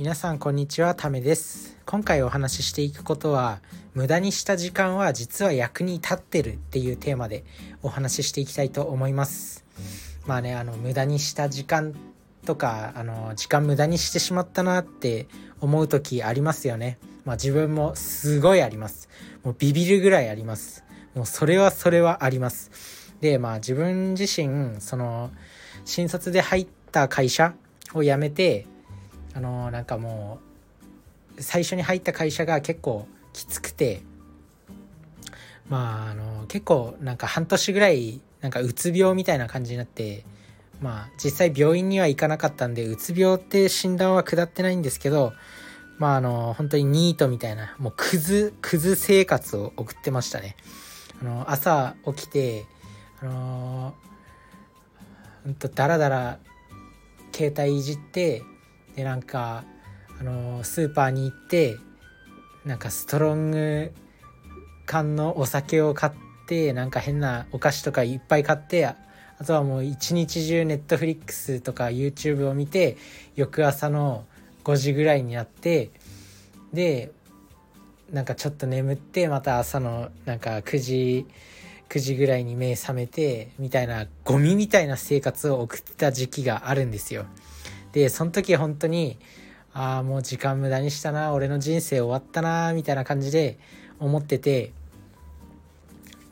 皆さんこんにちはためです。今回お話ししていくことは無駄にした時間は実は役に立ってるっていうテーマでお話ししていきたいと思います。まあねあの無駄にした時間とかあの時間無駄にしてしまったなって思う時ありますよね。まあ自分もすごいあります。もうビビるぐらいあります。もうそれはそれはあります。でまあ自分自身その新卒で入った会社を辞めてあのなんかもう最初に入った会社が結構きつくてまああの結構なんか半年ぐらいなんかうつ病みたいな感じになってまあ実際病院には行かなかったんでうつ病って診断は下ってないんですけどまああの本当にニートみたいなもうクズクズ生活を送ってましたね。あの朝起きてあのほんとダラダラ携帯いじってでなんかあのスーパーに行ってなんかストロング缶のお酒を買ってなんか変なお菓子とかいっぱい買ってあとはもう一日中ネットフリックスとか YouTube を見て翌朝の5時ぐらいになってでなんかちょっと眠ってまた朝のなんか9時9時ぐらいに目覚めてみたいなゴミみたいな生活を送ってた時期があるんですよ。でその時本当にああもう時間無駄にしたな俺の人生終わったなみたいな感じで思ってて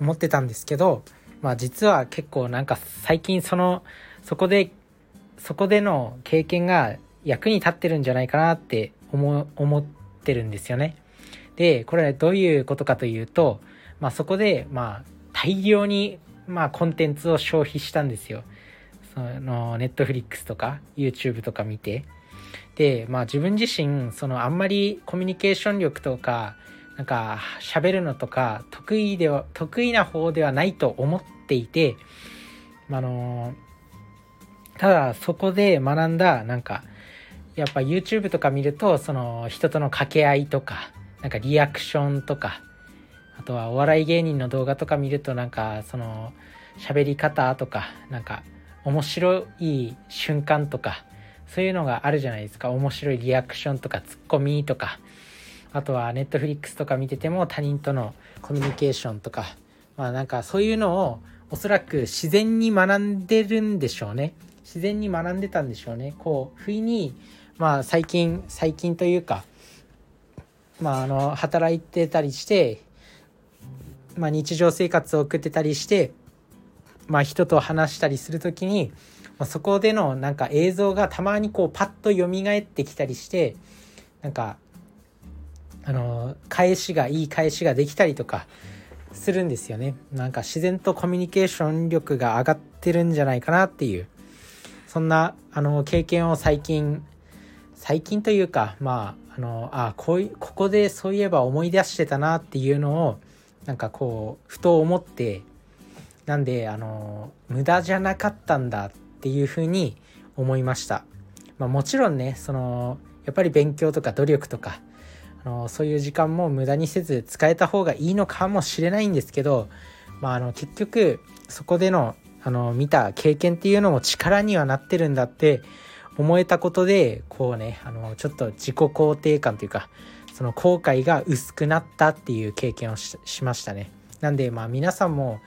思ってたんですけどまあ実は結構なんか最近そのそこでそこでの経験が役に立ってるんじゃないかなって思思ってるんですよね。でこれどういうことかというと、まあ、そこでまあ大量にまあコンテンツを消費したんですよ。そのネットフリックスとか YouTube とか見て。でまあ自分自身そのあんまりコミュニケーション力とかなんか喋るのとか得意では得意な方ではないと思っていてあのただそこで学んだなんかやっぱ YouTube とか見るとその人との掛け合いとかなんかリアクションとかあとはお笑い芸人の動画とか見るとなんかその喋り方とかなんか面白い瞬間とかそういうのがあるじゃないですか。面白いリアクションとかツッコミとか。あとはネットフリックスとか見てても他人とのコミュニケーションとか。まあなんかそういうのをおそらく自然に学んでるんでしょうね。自然に学んでたんでしょうね。こう不意にまあ最近最近というかまああの働いてたりしてまあ日常生活を送ってたりしてまあ、人と話したりする時に、まあ、そこでのなんか映像がたまにこうパッと蘇ってきたりしてなんかあの返しがいい返しができたりとかするんですよね。なんか自然とコミュニケーション力が上がってるんじゃないかなっていう。そんなあの経験を最近最近というかまああのあこうここでそういえば思い出してたなっていうのをなんかこうふと思ってなんであの無駄じゃなかったんだっていうふうに思いました、まあ、もちろんねそのやっぱり勉強とか努力とかあのそういう時間も無駄にせず使えた方がいいのかもしれないんですけど、まあ、あの結局そこでのあの見た経験っていうのも力にはなってるんだって思えたことでこうねあのちょっと自己肯定感というかその後悔が薄くなったっていう経験をしましたね。なんでまあ皆さんも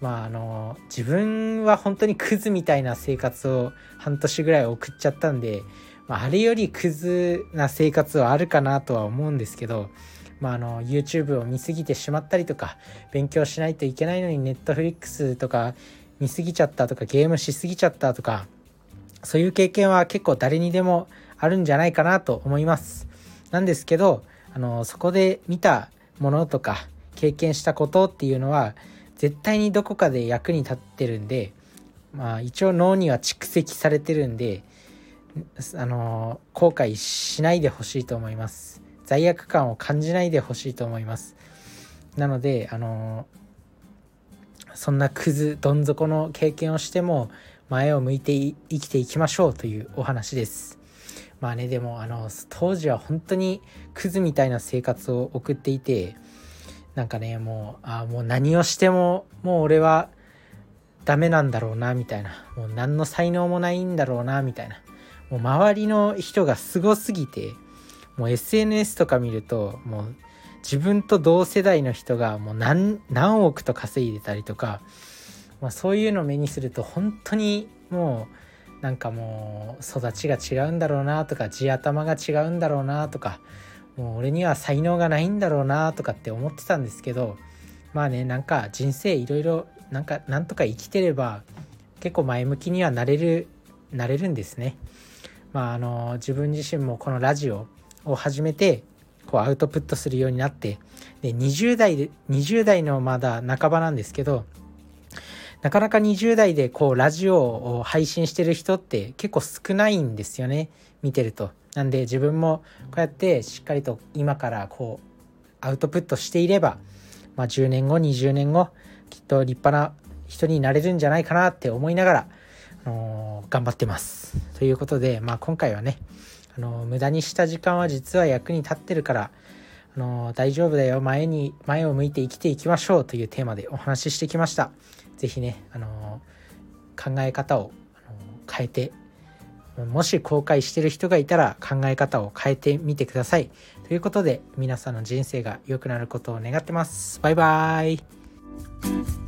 まああの自分は本当にクズみたいな生活を半年ぐらい送っちゃったんで、まあ、あれよりクズな生活はあるかなとは思うんですけど、まあ、あの YouTube を見すぎてしまったりとか勉強しないといけないのに Netflix とか見すぎちゃったとかゲームしすぎちゃったとかそういう経験は結構誰にでもあるんじゃないかなと思います。なんですけどあのそこで見たものとか経験したことっていうのは絶対にどこかで役に立ってるんでまあ一応脳には蓄積されてるんであの後悔しないでほしいと思います。罪悪感を感じないでほしいと思います。なのであのそんなクズどん底の経験をしても前を向いて生きていきましょうというお話です。まあねでもあの当時は本当にクズみたいな生活を送っていてなんかねもうあもう何をしてももう俺はダメなんだろうなみたいな。もう何の才能もないんだろうなみたいな。もう周りの人がすごすぎてもう SNS とか見るともう自分と同世代の人がもう何億と稼いでたりとか、まあ、そういうのを目にすると本当にもうなんかもう育ちが違うんだろうなとか地頭が違うんだろうなとかもう俺には才能がないんだろうなとかって思ってたんですけどまあねなんか人生いろいろなんかなんとか生きてれば結構前向きにはなれるなれるんですね。まああの自分自身もこのラジオを始めてこうアウトプットするようになってで20代で20代のまだ半ばなんですけどなかなか20代でこうラジオを配信してる人って結構少ないんですよね見てると。なんで自分もこうやってしっかりと今からこうアウトプットしていれば、まあ、10年後20年後きっと立派な人になれるんじゃないかなって思いながら、あのー、頑張ってます。ということで、まあ、今回はね、あのー、無駄にした時間は実は役に立ってるから、あのー、大丈夫だよ前に前を向いて生きていきましょうというテーマでお話ししてきました。是非ね、あの考え方を、あの変えてもし後悔してる人がいたら考え方を変えてみてください。ということで皆さんの人生が良くなることを願ってます。バイバーイ。